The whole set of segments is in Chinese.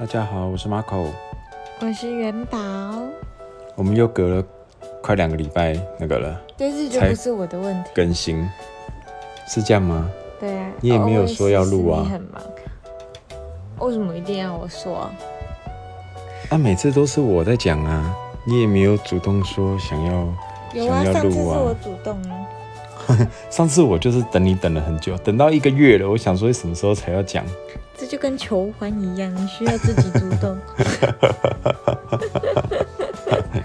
大家好，我是 Marco。我是元宝，我们又隔了快两个礼拜那个了但是就不是我的问题。更新，是这样吗？对啊，你也没有说要录啊你很忙，为什么一定要我说？啊，每次都是我在讲啊，你也没有主动说想要。有啊，想要上次是录啊我主动啊。上次我就是等你等了很久，等到一个月了，我想说什么时候才要讲。这就跟求欢一样，你需要自己主动。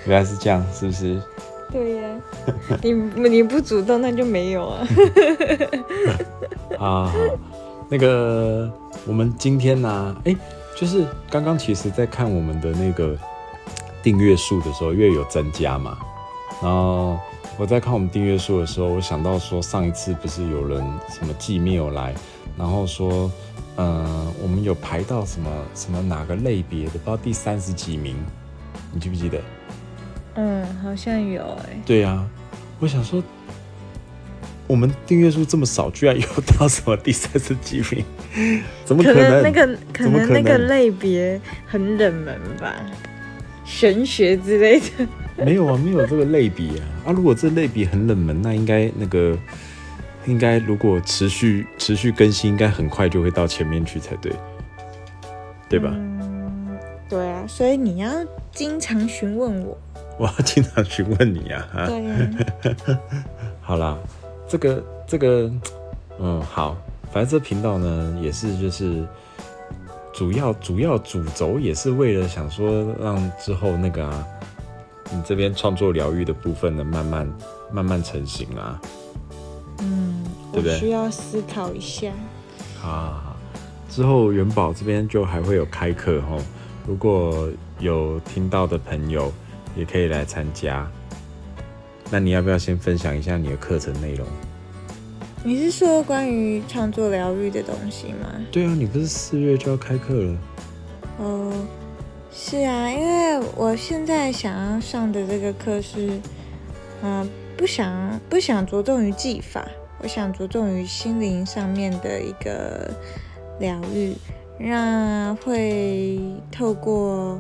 原来是这样，是不是？对呀、你你不主动那就没有啊。啊，好那个我们今天呢、哎、就是刚刚其实在看我们的那个订阅数的时候，因为有增加嘛，然后我在看我们订阅数的时候，我想到说上一次不是有人什么寄 mail 来，然后说，呃，我们有排到什么什么哪个类别的，不知道第三十几名，你记不记得？嗯，好像有哎、对呀、我想说，我们订阅数这么少，居然有到什么第三十几名，怎么可可能？那个可能那个能类别很冷门吧，玄学之类的。没有啊，没有这个类比啊。啊，如果这类比很冷门，那应该那个应该如果持续持续更新，应该很快就会到前面去才对，对吧？嗯，对啊，所以你要经常询问我。我要经常询问你啊。啊对啊、好啦，这个这个，嗯，好，反正这频道呢也是就是主要主要主轴也是为了想说让之后那个啊，你这边创作疗愈的部分呢慢慢慢慢成型啊。嗯，对不对我需要思考一下。好好好，之后元宝这边就还会有开课哈，如果有听到的朋友也可以来参加。那你要不要先分享一下你的课程内容？你是说关于创作疗愈的东西吗？对啊，你不是四月就要开课了？哦，是啊，因为我现在想要上的这个课是，嗯、不想不想着重于技法，我想着重于心灵上面的一个疗愈，让会透过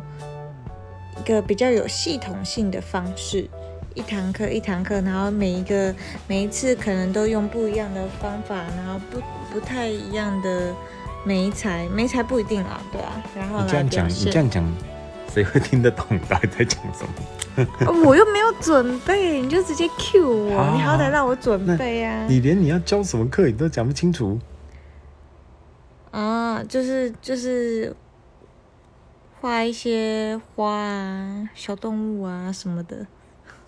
一个比较有系统性的方式，一堂课一堂课，然后每一个每一次可能都用不一样的方法，然后不不太一样的媒材，媒材不一定啊，对啊，然后你这样讲，你这。样讲，谁会听得懂你到底在讲什么？哦 我又没有准备，你就直接 Q 我，好你好歹让我准备啊！你连你要教什么课你都讲不清楚。啊，就是就是画一些花啊、小动物啊什么的。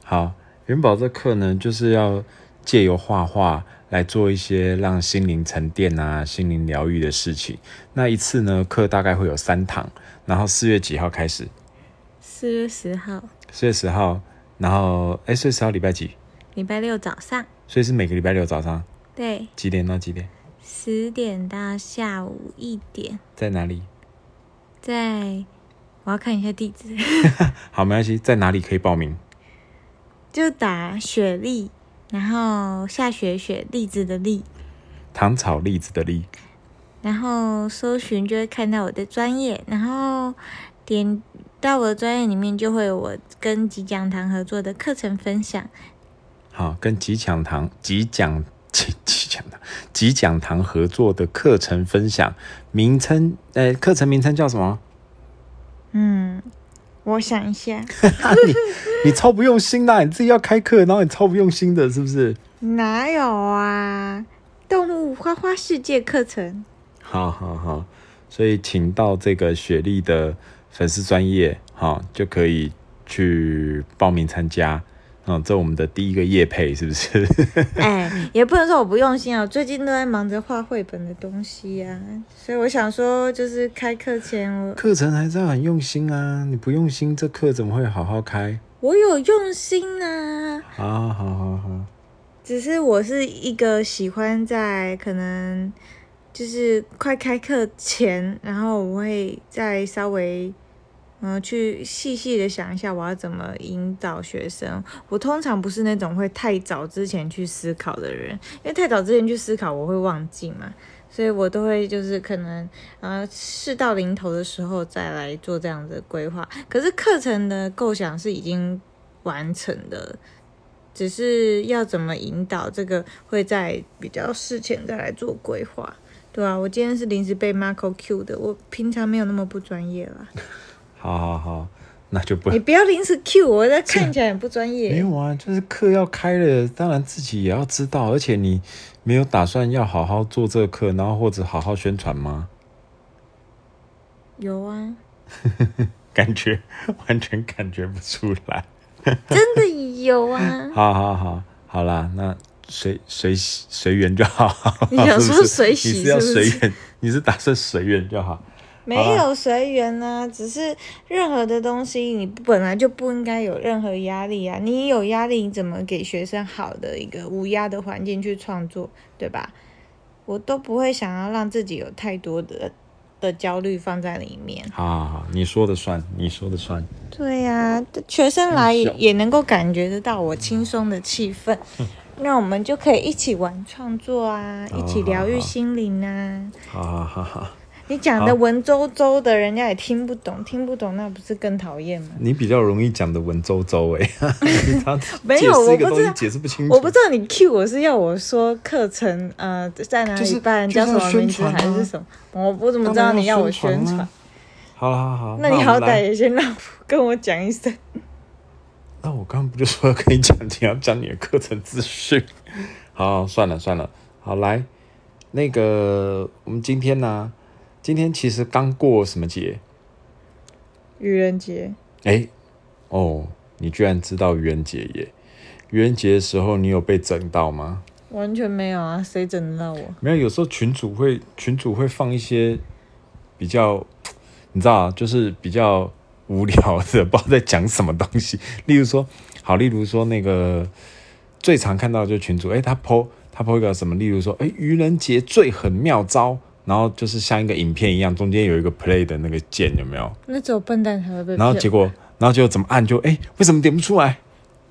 好，元宝这课呢，就是要借由画画来做一些让心灵沉淀啊、心灵疗愈的事情。那一次呢，课大概会有三堂，然后四月几号开始？四月十号，四月十号，然后哎，四月十号礼拜几？礼拜六早上，所以是每个礼拜六早上对，几点到几点？十点到下午一点，在哪里？在我要看一下地址，好，没关系，在哪里可以报名？就打雪莉，然后下雪雪栗子的栗，糖炒栗子的栗。然后搜寻就会看到我的专业，然后点到我的专业里面就会有我跟吉讲堂合作的课程分享。好，跟吉讲堂、吉讲、吉吉讲堂、吉讲堂合作的课程分享，名称，呃，课程名称叫什么？嗯，我想一下，你你超不用心的，你自己要开课，然后你超不用心的，是不是？哪有啊？动物花花世界课程，好好好，所以请到这个雪莉的粉丝专业，哈就可以去报名参加。嗯，这我们的第一个业配是不是？哎，也不能说我不用心啊，我最近都在忙着画绘本的东西呀、所以我想说，就是开课前我课程还是要很用心啊，你不用心，这课怎么会好好开？我有用心啊，好好好好，只是我是一个喜欢在可能就是快开课前，然后我会再稍微嗯、去细细的想一下我要怎么引导学生。我通常不是那种会太早之前去思考的人，因为太早之前去思考我会忘记嘛。所以我都会就是可能呃事到临头的时候再来做这样的规划。可是课程的构想是已经完成的，只是要怎么引导，这个会在比较事前再来做规划。对啊，我今天是临时被 Marco Q 的，我平常没有那么不专业啦。好好好，那就不你不要临时 Q 我，这看起来很不专业 没。有啊，就是课要开了，当然自己也要知道，而且你没有打算要好好做这个课，然后或者好好宣传吗？有啊，感觉完全感觉不出来。真的有啊。好好好，好啦，那随随随缘就好。你想说随喜要是不是随缘，你是打算随缘就好。没有随缘呢，只是任何的东西，你本来就不应该有任何压力啊。你有压力，你怎么给学生好的一个无压的环境去创作，对吧？我都不会想要让自己有太多的的焦虑放在里面。好好好，你说的算，你说的算。对呀、学生来也能够感觉得到我轻松的气氛，那我们就可以一起玩创作啊，哦一起疗愈心灵啊。好好好好，你讲的文绉绉的，人家也听不懂，听不懂那不是更讨厌吗？你比较容易讲的文绉绉哎，没有我不知道解释不清楚。我不知道你 Q 我是要我说课程呃在哪就是里办，就是要叫什么名字还是什么？我我怎么知道你要我宣传？好好好，那你好歹也先让跟我讲一声。那我刚刚不就说要跟你讲，你要讲你的课程资讯？好，算了算了，好来，那个我们今天呢、今天其实刚过什么节？愚人节，哎，哦，你居然知道愚人节耶！愚人节的时候，你有被整到吗？完全没有啊，谁整得到我？没有，有时候群主会群主会放一些比较，你知道啊，就是比较无聊的，不知道在讲什么东西。例如说，好，例如说那个最常看到的就是群主，哎，他 PO 他 PO 一个什么，例如说，哎，愚人节最狠妙招，然后就是像一个影片一样，中间有一个 play 的那个键，有没有？那只有笨蛋才会被。然后结果，然后结果怎么按就哎，为什么点不出来？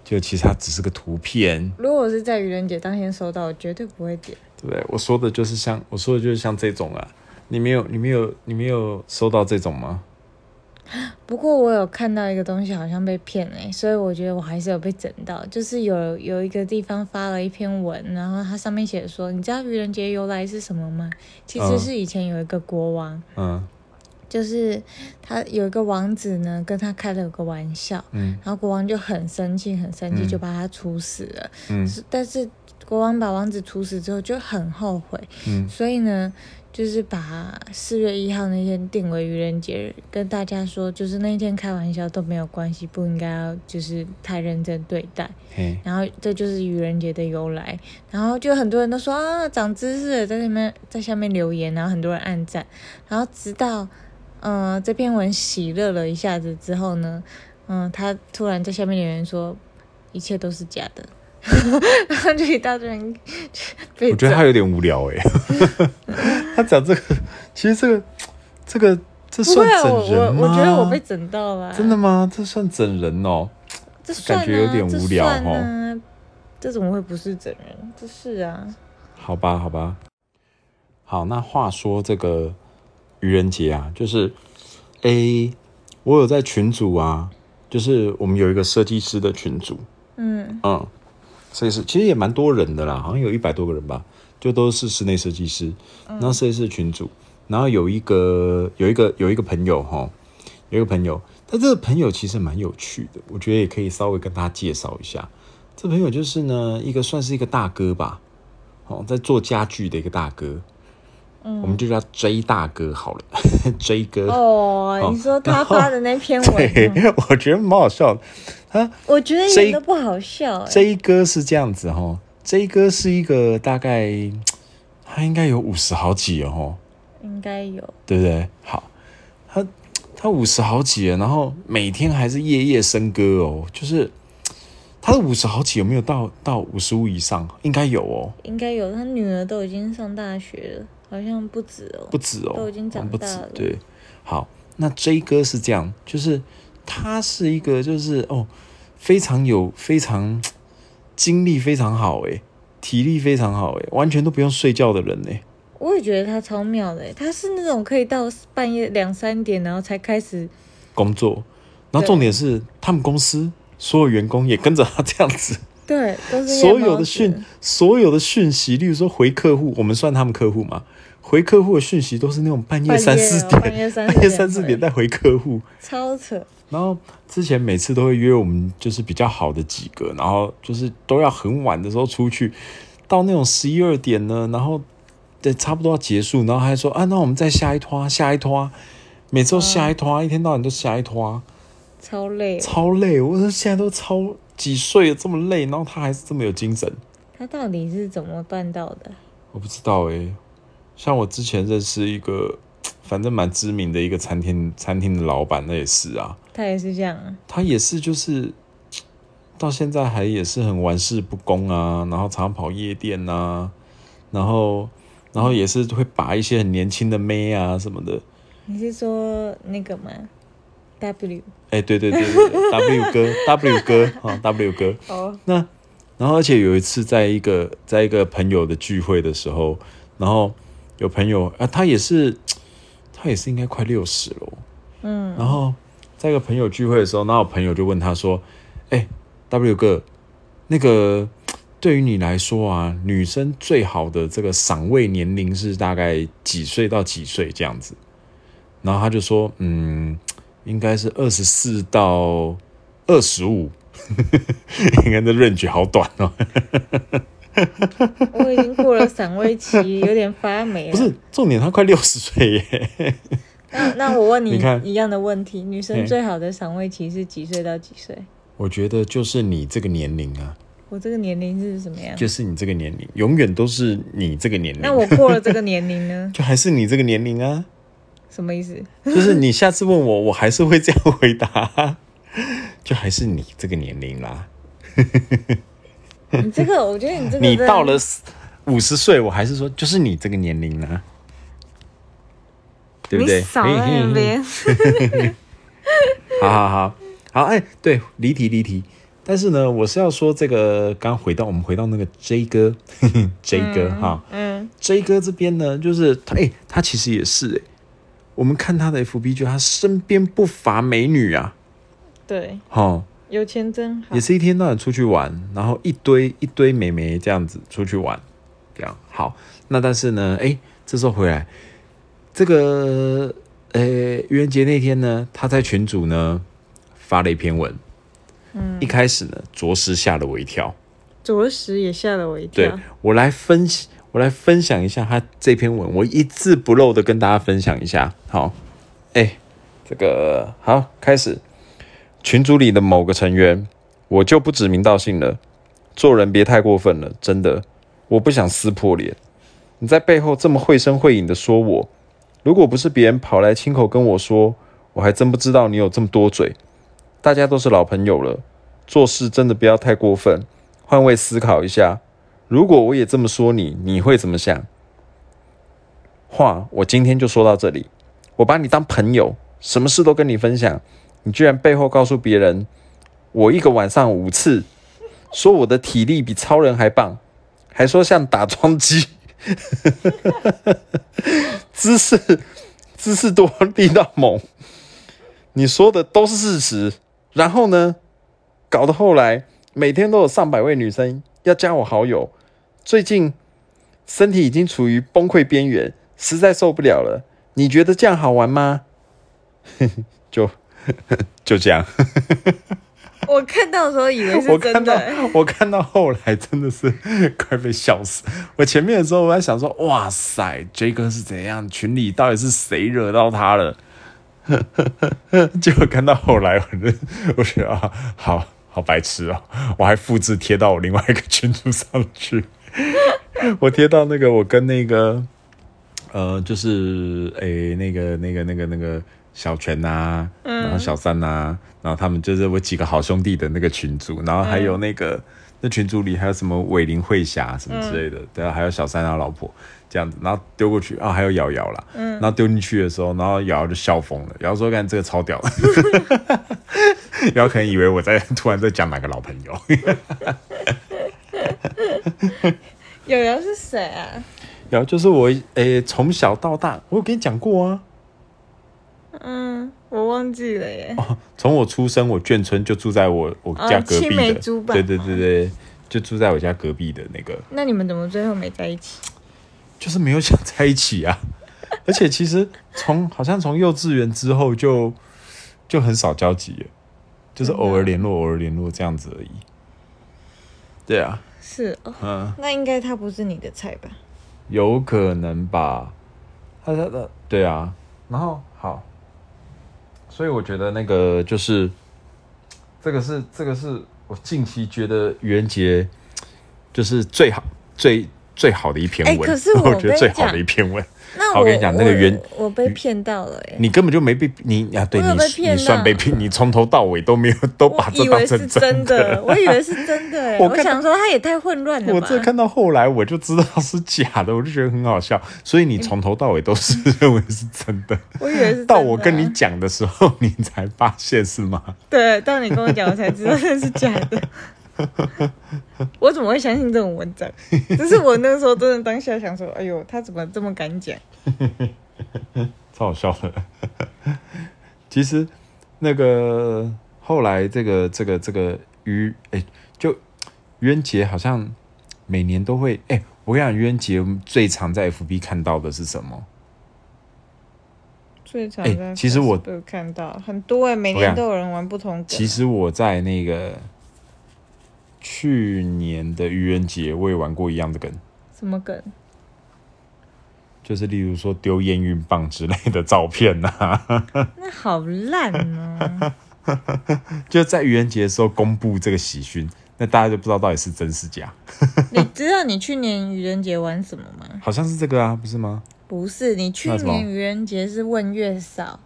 就其实它只是个图片，如果我是在愚人节当天收到，我绝对不会点。对不对？我说的就是像我说的就是像这种啊，你没有你没有你没有收到这种吗？不过我有看到一个东西好像被骗哎、所以我觉得我还是有被整到。就是有有一个地方发了一篇文，然后它上面写说，你知道愚人节由来是什么吗？其实嗯是以前有一个国王，嗯就是他有一个王子呢，跟他开了个玩笑，嗯然后国王就很生气，很生气，嗯就把他处死了。嗯但是国王把王子处死之后就很后悔，嗯。所以呢，就是把四月一号那天定为愚人节，跟大家说，就是那一天开玩笑都没有关系，不应该要就是太认真对待。嘿。然后这就是愚人节的由来，然后就很多人都说啊长知识了，在那边在下面留言，然后很多人按赞，然后直到嗯、呃这篇文喜乐了一下子之后呢，嗯、他突然在下面留言说一切都是假的，然后就一大堆人被我觉得他有点无聊哎，他讲这个，其实这个这个这算整人吗？我我觉得我被整到了，真的吗？这算整人哦？这算啊感觉有点无聊这算啊这怎么会不是整人？这是啊，好吧，好吧。好，那话说这个愚人节啊，就是，A，，我有在群组啊，就是我们有一个设计师的群组，嗯嗯，设计师其实也蛮多人的啦，好像有一百多个人吧，就都是室内设计师，然后设计师群组，然后有一个有一个有一个朋友哈，有一个朋友，但这个朋友其实蛮有趣的，我觉得也可以稍微跟大家介绍一下。这朋友就是呢，一个算是一个大哥吧，哦，在做家具的一个大哥，嗯，我们就叫 J 大哥好了，J 哥。哦，你说他发的那篇文 我觉得蛮好笑的。我觉得一这点都不好笑哎。J 哥是这样子哈，J 哥是一个大概他应该有五十好几哦，应该有，对不对？好，他他五十好几了，然后每天还是夜夜笙歌哦，就是他的五十好几有没有到到五十五以上？应该有哦，应该有。他女儿都已经上大学了，好像不止哦。不止哦，都已经长大了对，好，那 J 哥是这样，就是他是一个就是哦，非常有非常精力非常好诶，体力非常好诶，完全都不用睡觉的人诶。我也觉得他超妙的欸，他是那种可以到半夜两三点，然后才开始，工作，然后重点是他们公司所有员工也跟着他这样子，对，都是所有的讯所有的讯息，例如说回客户，我们算他们客户嘛，回客户的讯息都是那种半夜三四哦点，半夜三四点三四点回客户。超扯，然后之前每次都会约我们，就是比较好的几个，然后就是都要很晚的时候出去，到那种十一二点呢，然后对差不多要结束，然后还说啊，那我们再下一拖，下一拖，每次都下一拖，一天到晚都下一拖，超累。超累。我说现在都超几岁了这么累，然后他还是这么有精神，他到底是怎么办到的？我不知道诶、像我之前认识一个，反正蛮知名的一个餐厅餐厅的老板，那也是啊。他也是这样啊，他也是，就是 到现在还也是很玩世不恭啊，然后常常跑夜店啊、然后然后也是会把一些很年轻的妹啊什么的，你是说那个吗？W 哎，对对对对对，W 哥 W 哥啊 W 哥，哦，那然后而且有一次在一个在一个朋友的聚会的时候，然后有朋友啊，他也是他也是应该快六十了哦，嗯，然后在一个朋友聚会的时候，然后我朋友就问他说：“哎、w 哥，那个对于你来说啊，女生最好的这个赏味年龄是大概几岁到几岁这样子？”然后他就说：“嗯，应该是二十四到二十五，应该这 range 好短哦。我已经过了散位期，有点发霉了。不是重点，他快六十岁耶。那那我问你你看一样的问题，女生最好的散味期是几岁到几岁？我觉得就是你这个年龄啊，我这个年龄是什么样？就是你这个年龄，永远都是你这个年龄。那我过了这个年龄呢？就还是你这个年龄啊，什么意思？就是你下次问我，我还是会这样回答，就还是你这个年龄啦。你这个，我觉得你这个 你到了五十岁，我还是说就是你这个年龄啦，对不对？你少在那边。好好好好，哎，对，离题离题。但是呢，我是要说这个，刚回到我们回到那个 J 哥，J 哥哈、嗯，J 哥这边呢，就是他，哎、他其实也是哎、我们看他的 FB，就他身边不乏美女啊，对，哈，有钱真好也。是一天到晚出去玩，然后一堆一堆美眉这样子出去玩，这样好。那但是呢，哎、这时候回来，这个呃愚人节那天呢，他在群组呢发了一篇文，嗯一开始呢着实吓了我一跳。着实也吓了我一跳对跳。我来分析，我来分享一下他这篇文，我一字不漏的跟大家分享一下。好，哎，这个好，开始。群组里的某个成员，我就不指名道姓了，做人别太过分了，真的，我不想撕破脸。你在背后这么绘声绘影的说我，如果不是别人跑来亲口跟我说，我还真不知道你有这么多嘴。大家都是老朋友了，做事真的不要太过分，换位思考一下。如果我也这么说你，你会怎么想？话我今天就说到这里。我把你当朋友，什么事都跟你分享，你居然背后告诉别人，我一个晚上五次，说我的体力比超人还棒，还说像打桩机，姿势姿势多，力道猛。你说的都是事实，然后呢，搞得后来每天都有上百位女生要加我好友，最近身体已经处于崩溃边缘，实在受不了了。你觉得这样好玩吗？就 就这样。我看到的时候以为是我看到真的，我看到后来真的是快被笑死。我前面的时候我在想说，哇塞，J 哥是怎样？群里到底是谁惹到他了？结果看到后来，我就我觉得啊，好好白痴哦！我还复制贴到我另外一个群组上去。我贴到那个我跟那个呃，就是诶、那个那个那个那个小泉呐、然后小三呐、然后他们就是我几个好兄弟的那个群组，然后还有那个、那群组里还有什么伟林慧霞什么之类的，对啊，还有小三他老婆这样子，然后丢过去啊，还有瑶瑶啦，然后丢进去的时候，然后瑶瑶就笑疯了，瑶瑶说：“干这个超屌的。”瑶瑶可能以为我在突然在讲哪个老朋友，瑶瑶是谁啊？然后就是我诶从小到大，我有跟你讲过啊。嗯，我忘记了耶。哦，从我出生，我眷村就住在我我家隔壁的，对对对对，就住在我家隔壁的那个，那你们怎么最后没在一起？就是没有想在一起啊。而且其实从好像从幼稚园之后就就很少交集了，就是偶尔联络，偶尔联络这样子而已。对啊，是哦，嗯，那应该他不是你的菜吧？有可能吧。他他的，对啊。然后好，所以我觉得那个就是这个是这个是我近期觉得愚人节就是最好最最好的一篇文，哎可是我 我觉得最好的一篇文。那我我跟你讲那个原我我被骗到了哎，你根本就没被你啊，对你你算被骗，你从头到尾都没有 都把这当成真的的，。我以为是真的哎，我看我想说他也太混乱了吧？我这看到后来我就知道是假的，我就觉得很好笑，所以你从头到尾都是认为是真的，我以为是到我跟你讲的时候，你才发现是吗？对，到你跟我讲，我才知道那是假的。我怎么会相信这种文章？只是我那个时候真的当下想说，哎呦，他怎么这么敢讲？超好笑的。其实那个后来这个这个这个愚哎、就愚人节好像每年都会哎、我跟你讲，愚人节最常在 FB 看到的是什么？最常哎在其实我 Facebook 看到很多哎，每年都有人玩不同梗。其实我在那个去年的愚人节，我也玩过一样的梗，什么梗？就是例如说丢验孕棒之类的照片呐、那好烂哦！就在愚人节的时候公布这个喜讯，那大家就不知道到底是真是假。你知道你去年愚人节玩什么吗？好像是这个啊，不是吗？不是，你去年愚人节是问月嫂。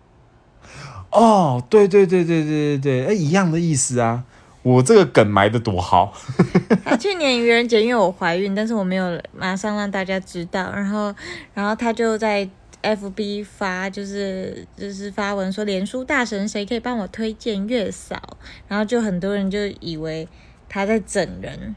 哦，对对对对对对对，哎，一样的意思啊。我这个梗埋的多好，去年愚人节因为我怀孕，但是我没有马上让大家知道，然后，然后他就在 FB 发，就是就是发文说，连书大神谁可以帮我推荐月嫂，然后就很多人就以为他在整人，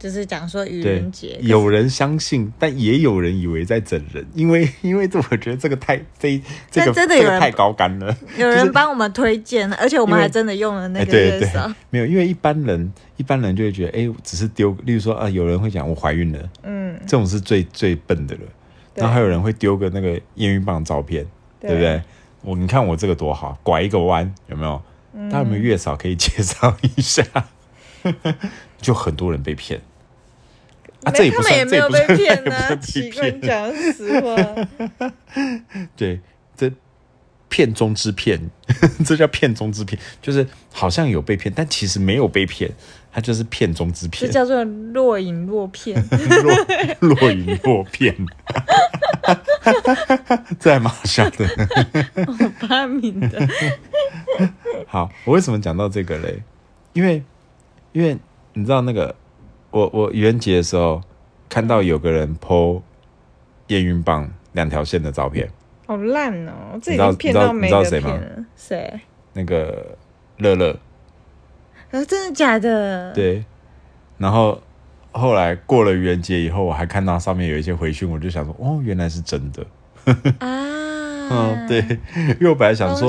就是讲说愚人节，有人相信，但也有人以为在整人，因为因为这我觉得这个太这这个真的有人这个太高干了。有人帮我们推荐，而且我们还真的用了那哎，个对对月嫂，，没有，因为一般人一般人就会觉得，哎，只是丢，例如说啊，有人会讲我怀孕了，嗯，这种是最最笨的了。然后还有人会丢个那个验孕棒照片，对不对？我你看我这个多好，拐一个弯，有没有？嗯大家有没有月嫂可以介绍一下？就很多人被骗啊，这也不没他们也算，没有被骗呢、这也不算 奇怪，被骗。你讲实话。对，这骗中之骗，这叫骗中之骗，就是好像有被骗，但其实没有被骗，他就是骗中之这骗，叫做若隐若骗。若若隐若骗。这还蛮好笑的。发明的，好，我为什么讲到这个嘞？因为因为你知道那个，我我愚人节的时候看到有个人 PO 验孕棒两条线的照片，好烂哦！这已你知道经骗到没得你知道谁吗骗了。谁？那个乐乐啊，真的假的？，对，然后后来过了愚人节以后，我还看到上面有一些回讯，我就想说，哦，原来是真的。啊，嗯，对，因为我本来想说。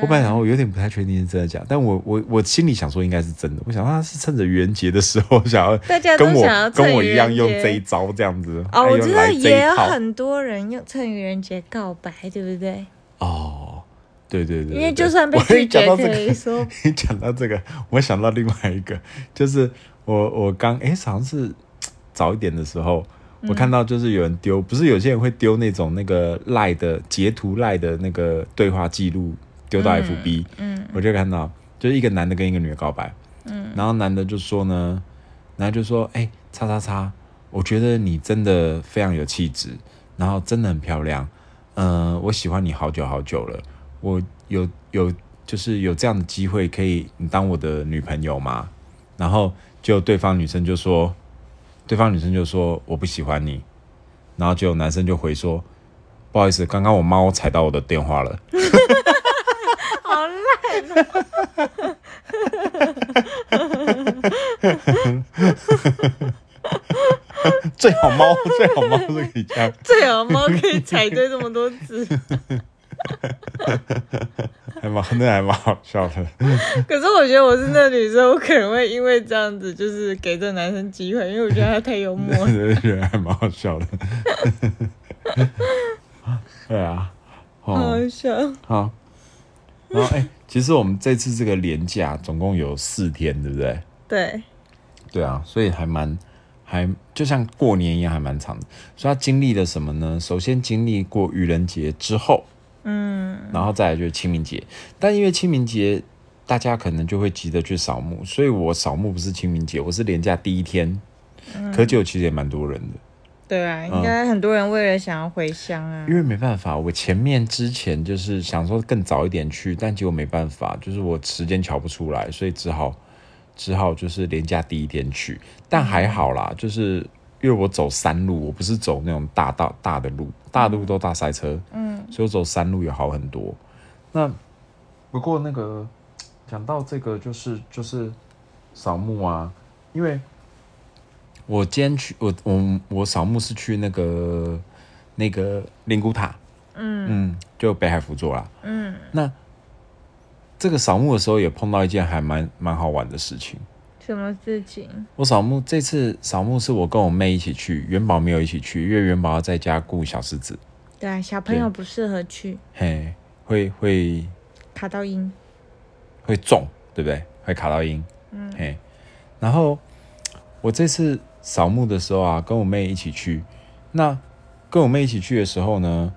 我本来想说，我有点不太确定是真的假的，但我我我心里想说应该是真的。我想他是趁着愚人节的时候 想要大家都跟我想要跟我一样用这一招这样子。哦，我知道也有很多人用趁愚人节告白，对不对？哦，对对对，因为就算被拒绝，可以说 你讲到这个，我想到另外一个，就是我我刚哎，好像是早一点的时候，我看到就是有人丢，不是有些人会丢那种那个赖的截图赖的那个对话记录丢到 FB，嗯我就看到就是一个男的跟一个女的告白，嗯，然后男的就说呢，男的就说，哎、叉叉叉，我觉得你真的非常有气质，然后真的很漂亮，嗯、我喜欢你好久好久了，我有有就是有这样的机会可以你当我的女朋友吗？然后就对方女生就说，对方女生就说我不喜欢你，然后就有男生就回说，不好意思，刚刚我猫踩到我的电话了。好烂哦。最好猫，最好猫都可以这样。最好猫可以踩对这么多字，还蛮那还蛮好笑的。可是我觉得我是那女生，我可能会因为这样子，就是给这男生机会，因为我觉得他太幽默了。对觉得还蛮好笑的。对啊，好哦好笑。好。然后哎、其实我们这次这个连假总共有四天，对不对？对，对啊，所以还蛮还就像过年一样，还蛮长的。所以他经历了什么呢？首先经历过愚人节之后，嗯，然后再来就是清明节。但因为清明节大家可能就会急着去扫墓，所以我扫墓不是清明节，我是连假第一天。可就其实也蛮多人的，对啊，应该很多人为了想要回乡啊因。为没办法，我前面之前就是想说更早一点去，但结果没办法，就是我时间瞧不出来，所以只好只好就是连假第一天去，但还好啦，就是因为我走山路，我不是走那种大大大的路，大路都大塞车，嗯所以我走山路也好很多。那不过那个讲到这个，就是就是扫墓啊，因为我今天去我我我扫墓是去那个那个灵骨塔，嗯嗯，就北海福座啦。嗯，那这个扫墓的时候也碰到一件还蛮蛮好玩的事情。什么事情？我扫墓这次扫墓是我跟我妹一起去，元宝没有一起去，因为元宝要在家顾小狮子，对啊，小朋友不适合去嘿，会会卡到音。会重，对不对？会卡到音，嗯嘿。然后我这次扫墓的时候啊，跟我妹一起去。那跟我妹一起去的时候呢，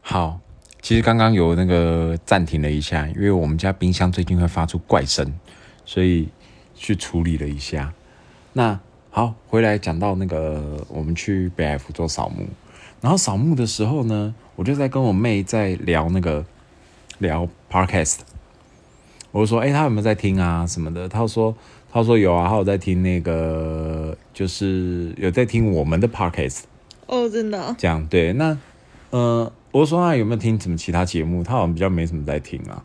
好，其实刚刚有那个暂停了一下，因为我们家冰箱最近会发出怪声，所以去处理了一下。那好，回来讲到那个我们去北海福做扫墓，然后扫墓的时候呢，我就在跟我妹在聊那个聊 podcast，我就说，哎、她有没有在听啊什么的？她说，她说有啊，她有在听那个，就是有在听我们的 podcast，哦，真的哦、这样对。那呃，我说那有没有听什么其他节目？她好像比较没什么在听啊。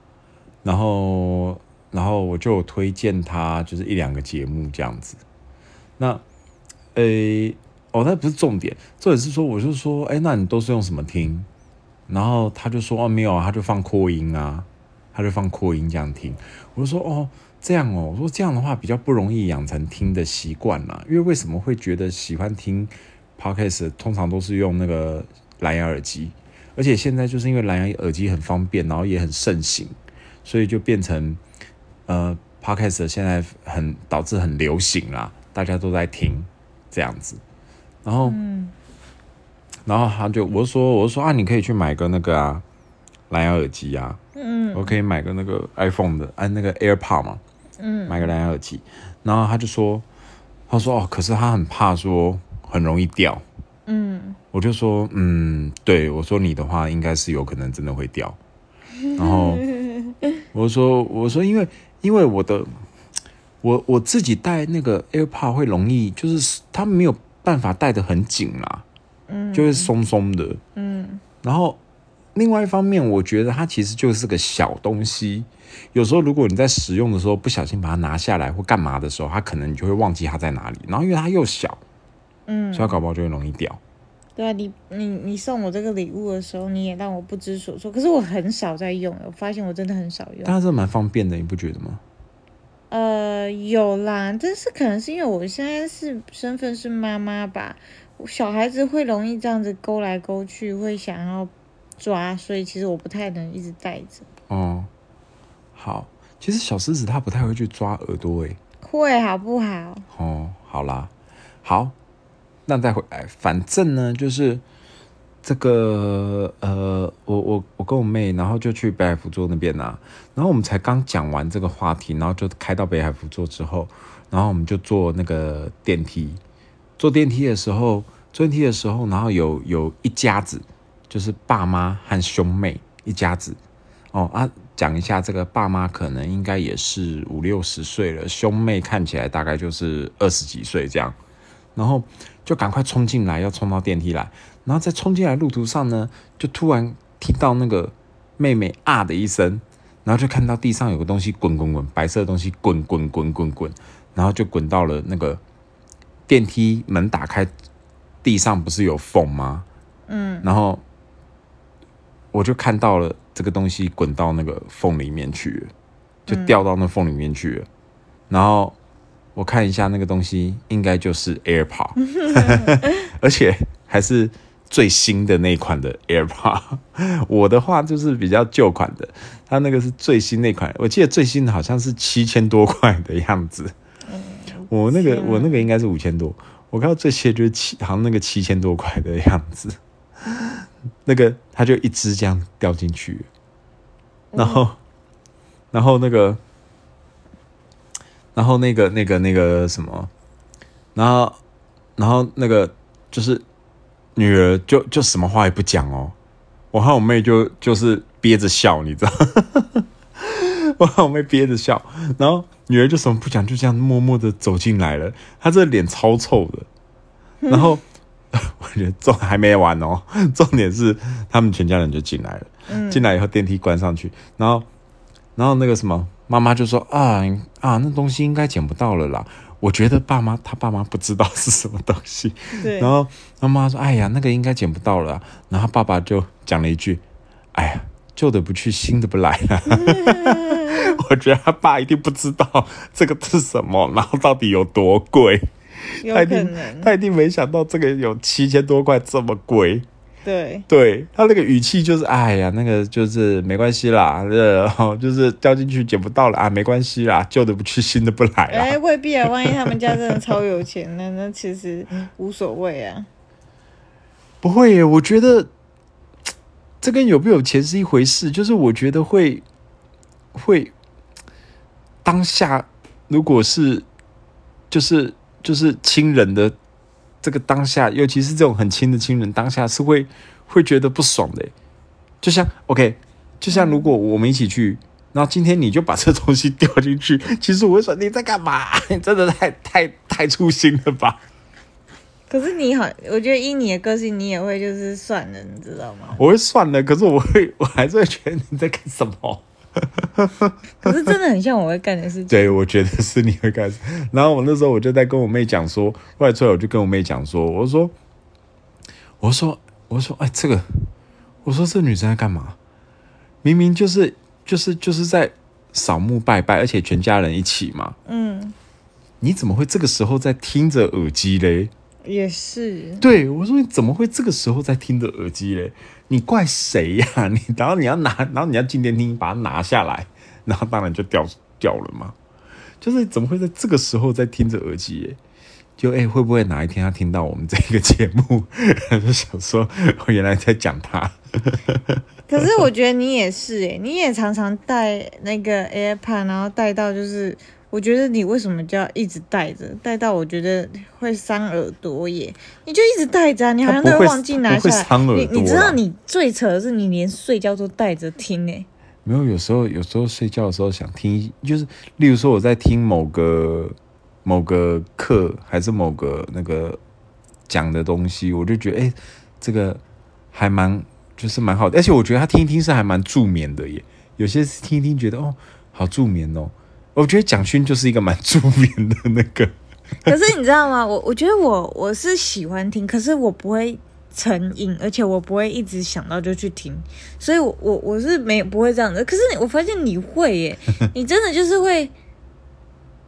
然后，然后我就推荐他就是一两个节目这样子。那，诶，哦，那不是重点，重点是说，我就说，哎、那你都是用什么听？然后他就说，哦，没有啊，他就放扩音啊，他就放扩音这样听。我就说，哦，这样哦，我说这样的话比较不容易养成听的习惯啦。因为为什么会觉得喜欢听 podcast，通常都是用那个蓝牙耳机，而且现在就是因为蓝牙耳机很方便，然后也很盛行，所以就变成呃 podcast 现在很导致很流行啦，大家都在听这样子。然后，嗯然后他就我就说，我就说啊，你可以去买个那个啊蓝牙耳机啊，嗯我可以买个那个 iPhone 的，啊、那个 AirPod 嘛，嗯买个蓝牙耳机。然后他就说，他说哦，可是他很怕说很容易掉。嗯我就说，嗯，对我说你的话应该是有可能真的会掉。然后 我说，我说因为因为我的我我自己戴那个 AirPod 会容易，就是它没有办法戴得很紧啦，嗯，就会松松的。嗯然后另外一方面，我觉得它其实就是个小东西。有时候如果你在使用的时候不小心把它拿下来或干嘛的时候，它可能你就会忘记它在哪里。然后因为它又小，嗯所以它搞不好就会容易掉。对啊，你你你送我这个礼物的时候，你也让我不知所措。可是我很少在用，我发现我真的很少用。但它这蛮方便的，你不觉得吗？呃，有啦，但是可能是因为我现在是身份是妈妈吧，小孩子会容易这样子勾来勾去，会想要抓，所以其实我不太能一直带着。哦，好，其实小狮子它不太会去抓耳朵诶。会好不好？哦，好啦，好，那再回来，反正呢就是这个呃，我我我跟我妹，然后就去北海福座那边呐、然后我们才刚讲完这个话题，然后就开到北海福座之后，然后我们就坐那个电梯，坐电梯的时候，坐电梯的时候，然后有有一家子，就是爸妈和兄妹一家子，哦啊，讲一下这个爸妈可能应该也是五六十岁了，兄妹看起来大概就是二十几岁这样，然后就赶快冲进来，要冲到电梯来，然后在冲进来路途上呢，就突然听到那个妹妹啊的一声，然后就看到地上有个东西滚滚滚，白色的东西滚滚滚滚滚，然后就滚到了那个电梯门打开，地上不是有缝吗？嗯，然后我就看到了这个东西滚到那个缝里面去，就掉到那缝里面去了。然后我看一下那个东西，应该就是 AirPod，而且还是最新的那一款的 AirPod。我的话就是比较旧款的，它那个是最新那款，我记得最新的好像是七千多块的样子。我那个我那个应该是五千多，我看到最新的就是七，好像那个七千多块的样子。那个它就一只这样掉进去，然后，然后那个，然后那个那个那个什么，然后然后那个就是女儿就就什么话也不讲哦，我和我妹就就是憋着笑，你知道，我和我妹憋着笑，然后女儿就什么不讲，就这样默默的走进来了，她这脸超臭的，然后。我觉得重还没完哦，重点是他们全家人就进来了。进来以后电梯关上去，然后，然后那个什么妈妈就说啊啊，那东西应该捡不到了啦。我觉得爸妈他爸妈不知道是什么东西，对，然后妈妈说哎呀，那个应该捡不到了啊。然后爸爸就讲了一句，哎呀，旧的不去，新的不来了。我觉得他爸一定不知道这个是什么，然后到底有多贵。有他一定他一定没想到这个有七千多块这么贵。对，对他那个语气就是，哎呀，那个就是没关系啦，然后就是掉进去捡不到了啊，没关系啦，旧的不去，新的不来啦。哎，未必啊，万一他们家真的超有钱 呢那其实无所谓啊。不会耶，我觉得这跟有没有钱是一回事，就是我觉得会会当下，如果是就是就是亲人的这个当下，尤其是这种很亲的亲人，当下是会会觉得不爽的。就像 OK，就像如果我们一起去，然后今天你就把这东西掉进去，其实我会说你在干嘛？你 真的太太太粗心了吧？可是你好，我觉得依你的个性，你也会就是算了，你知道吗？我会算了，可是我会，我还是会觉得你在干什么？可是真的很像我会干的事情。对，我觉得是你会干。然后我那时候我就在跟我妹讲说，后来出来我就跟我妹讲说，我说，我说，我说，哎，这个，我说这女生在干嘛？明明就是就是就是在扫墓拜拜，而且全家人一起嘛，嗯，你怎么会这个时候在听着耳机嘞？也是。对我说：“你怎么会这个时候在听着耳机嘞？你怪谁呀、你然后你要拿，然后你要进电梯把它拿下来，然后当然就掉掉了嘛。就是怎么会在这个时候在听着耳机？就哎、会不会哪一天他听到我们这个节目，就想说我原来在讲他？可是我觉得你也是诶，你也常常带那个 AirPod，然后带到就是，我觉得你为什么就要一直戴着？戴到我觉得会伤耳朵耶，你就一直戴着、啊，你好像都忘记拿会下来。伤耳你你知道你最扯的是，你连睡觉都戴着听诶。没有，有时候有时候睡觉的时候想听，就是例如说我在听某个某个课，还是某个那个讲的东西，我就觉得哎、这个还蛮就是蛮好的，而且我觉得他听一听是还蛮助眠的耶。有些是听一听觉得哦好助眠哦，我觉得蒋勋就是一个蛮著名的那个。可是你知道吗？我我觉得我我是喜欢听，可是我不会成瘾，而且我不会一直想到就去听，所以我我我是没不会这样的。可是我发现你会耶，你真的就是会，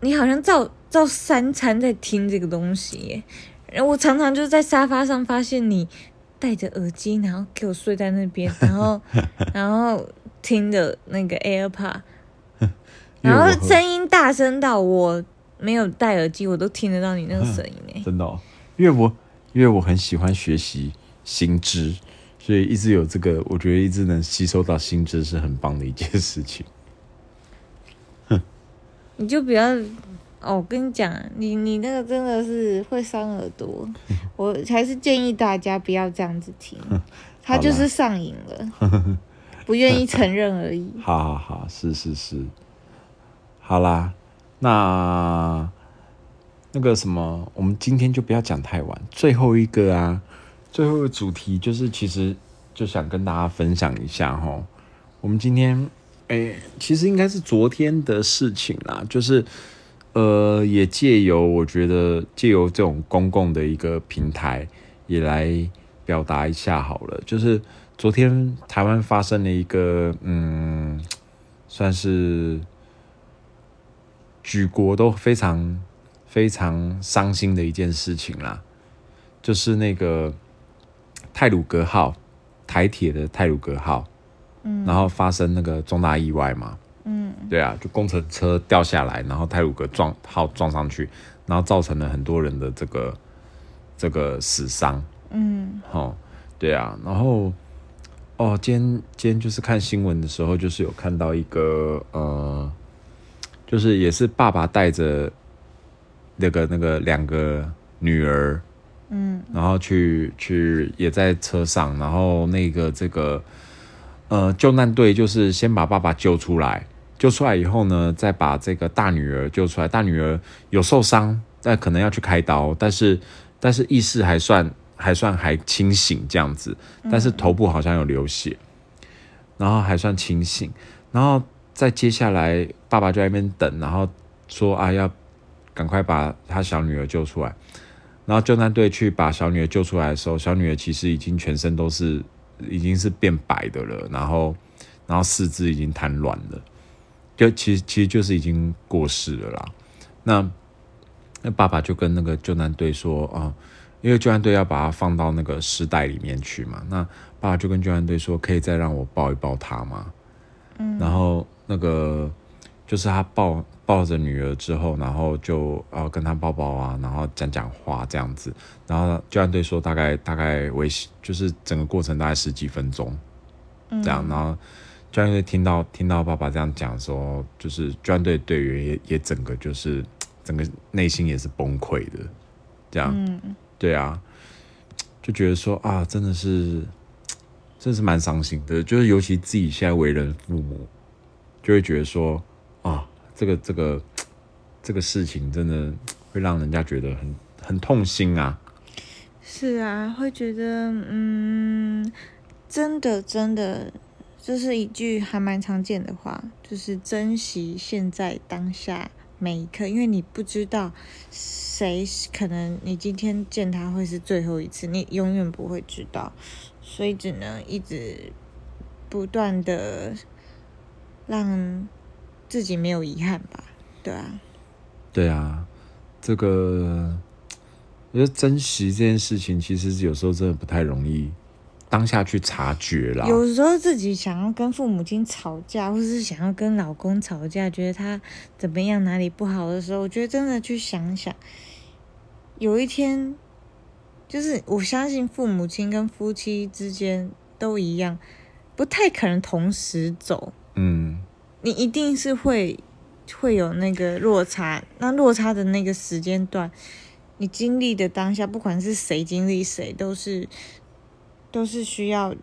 你好像照照三餐在听这个东西耶。然后我常常就是在沙发上发现你戴着耳机，然后给我睡在那边，然后 然后听着那个 AirPod，然后声音大声到我没有戴耳机，我都听得到你那个声音诶。真的、哦，因为我因为我很喜欢学习新知，所以一直有这个，我觉得一直能吸收到新知是很棒的一件事情。你就不要哦，我跟你讲，你你那个真的是会伤耳朵，我还是建议大家不要这样子听，他就是上瘾了，不愿意承认而已。好好好，是是是，好啦，那那个什么，我们今天就不要讲太晚。最后一个啊，最后的主题就是，其实就想跟大家分享一下哈。我们今天，哎、其实应该是昨天的事情啦，就是，呃，也借由我觉得借由这种公共的一个平台，也来表达一下好了。就是昨天台湾发生了一个，嗯，算是举国都非常非常伤心的一件事情啦，就是那个泰鲁格号台铁的泰鲁格号，嗯，然后发生那个重大意外嘛。嗯，对啊，就工程车掉下来，然后泰鲁格撞号撞上去，然后造成了很多人的这个这个死伤。嗯，好，对啊，然后哦，今天今天就是看新闻的时候，就是有看到一个呃，就是也是爸爸带着那个那个两个女儿，嗯，然后去去也在车上，然后那个这个呃救难队就是先把爸爸救出来。救出来以后呢，再把这个大女儿救出来。大女儿有受伤，但可能要去开刀，但是但是意识还算还算还清醒这样子，但是头部好像有流血，然后还算清醒。然后再接下来，爸爸就在那边等，然后说啊要赶快把他小女儿救出来。然后救难队去把小女儿救出来的时候，小女儿其实已经全身都是已经是变白的了，然后然后四肢已经瘫软了。就其实其实就是已经过世了啦。那那爸爸就跟那个救难队说啊，因为救难队要把她放到那个尸袋里面去嘛。那爸爸就跟救难队说，可以再让我抱一抱她吗？嗯。然后那个就是他抱抱着女儿之后，然后就啊跟他抱抱啊，然后讲讲话这样子。然后救难队说大概大概维就是整个过程大概十几分钟，这样然后。救援队听到听到爸爸这样讲说，就是救援队队员也也整个就是整个内心也是崩溃的，这样，对啊，就觉得说啊，真的是，真是蛮伤心的。就是尤其自己现在为人父母，就会觉得说啊，这个这个 这个事情真的会让人家觉得很很痛心啊。是啊，会觉得嗯，真的真的。这是一句还蛮常见的话，就是珍惜现在当下每一刻，因为你不知道谁可能你今天见他会是最后一次，你永远不会知道，所以只能一直不断的让自己没有遗憾吧，对啊，对啊，这个我觉得珍惜这件事情，其实有时候真的不太容易。当下去察觉了。有时候自己想要跟父母亲吵架，或是想要跟老公吵架，觉得他怎么样哪里不好的时候，我觉得真的去想想，有一天，就是我相信父母亲跟夫妻之间都一样，不太可能同时走。嗯，你一定是会会有那个落差，那落差的那个时间段，你经历的当下，不管是谁经历谁，都是。都是需要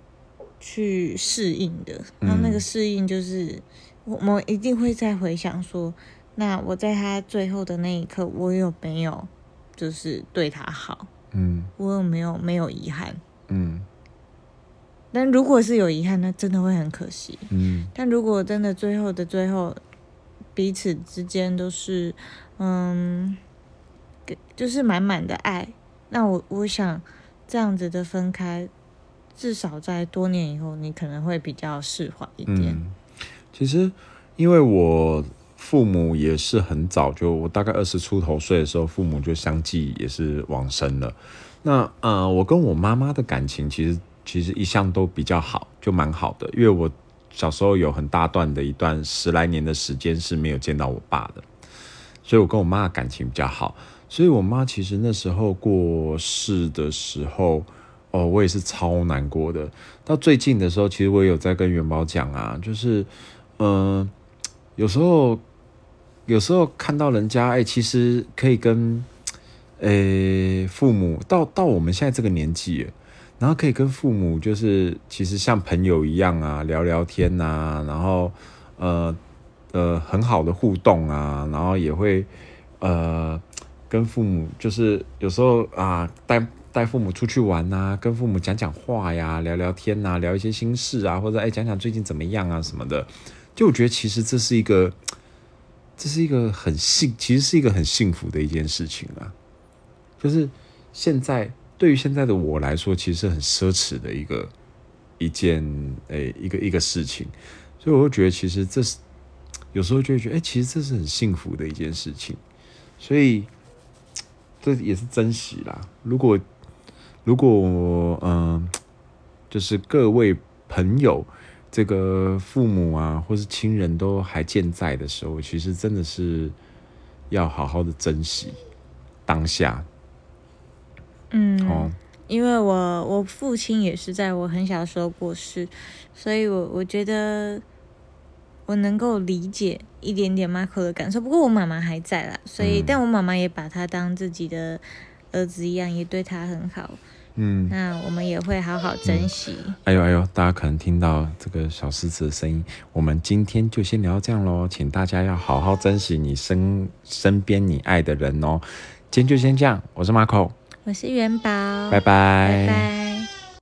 去适应的，那那个适应就是我们一定会再回想说，那我在他最后的那一刻，我有没有就是对他好？嗯，我有没有没有遗憾？嗯，但如果是有遗憾，那真的会很可惜。嗯，但如果真的最后的最后，彼此之间都是嗯，就是满满的爱，那我我想这样子的分开。至少在多年以后，你可能会比较释怀一点。其实，因为我父母也是很早就，我大概二十出头岁的时候，父母就相继也是往生了。那呃，我跟我妈妈的感情其实其实一向都比较好，就蛮好的。因为我小时候有很大段的一段十来年的时间是没有见到我爸的，所以我跟我妈感情比较好。所以我妈其实那时候过世的时候。哦，我也是超难过的。到最近的时候，其实我也有在跟元宝讲啊，就是，嗯，有时候，有时候看到人家，哎，其实可以跟，诶，父母到到我们现在这个年纪，然后可以跟父母，就是其实像朋友一样啊，聊聊天呐，然后，呃，呃，很好的互动啊，然后也会，呃，跟父母就是有时候啊，带。带父母出去玩呐，跟父母讲讲话呀，聊聊天呐，聊一些心事啊，或者哎讲讲最近怎么样啊什么的。就我觉得其实这是一个 这是一个很幸，其实是一个很幸福的一件事情啊。就是现在对于现在的我来说，其实很奢侈的一个一件诶、一个一个事情，所以我会觉得其实这是有时候就会觉得，哎、其实这是很幸福的一件事情，所以这也是珍惜啦。如果如果嗯、就是各位朋友。这个父母啊，或是亲人都还健在的时候，其实真的是要好好的珍惜当下嗯，哦。因为我我父亲也是在我很小的时候过世，所以我我觉得我能够理解一点点 Marco 的感受。不过我妈妈还在啦，所以、嗯但我妈妈也把他当自己的儿子一样，也对他很好。嗯，那我们也会好好珍惜。哎呦哎呦，大家可能听到这个小狮子的声音，我们今天就先聊到这样喽，请大家要好好珍惜你身身边你爱的人哦。今天就先这样，我是 Marco，我是元宝，拜拜。拜拜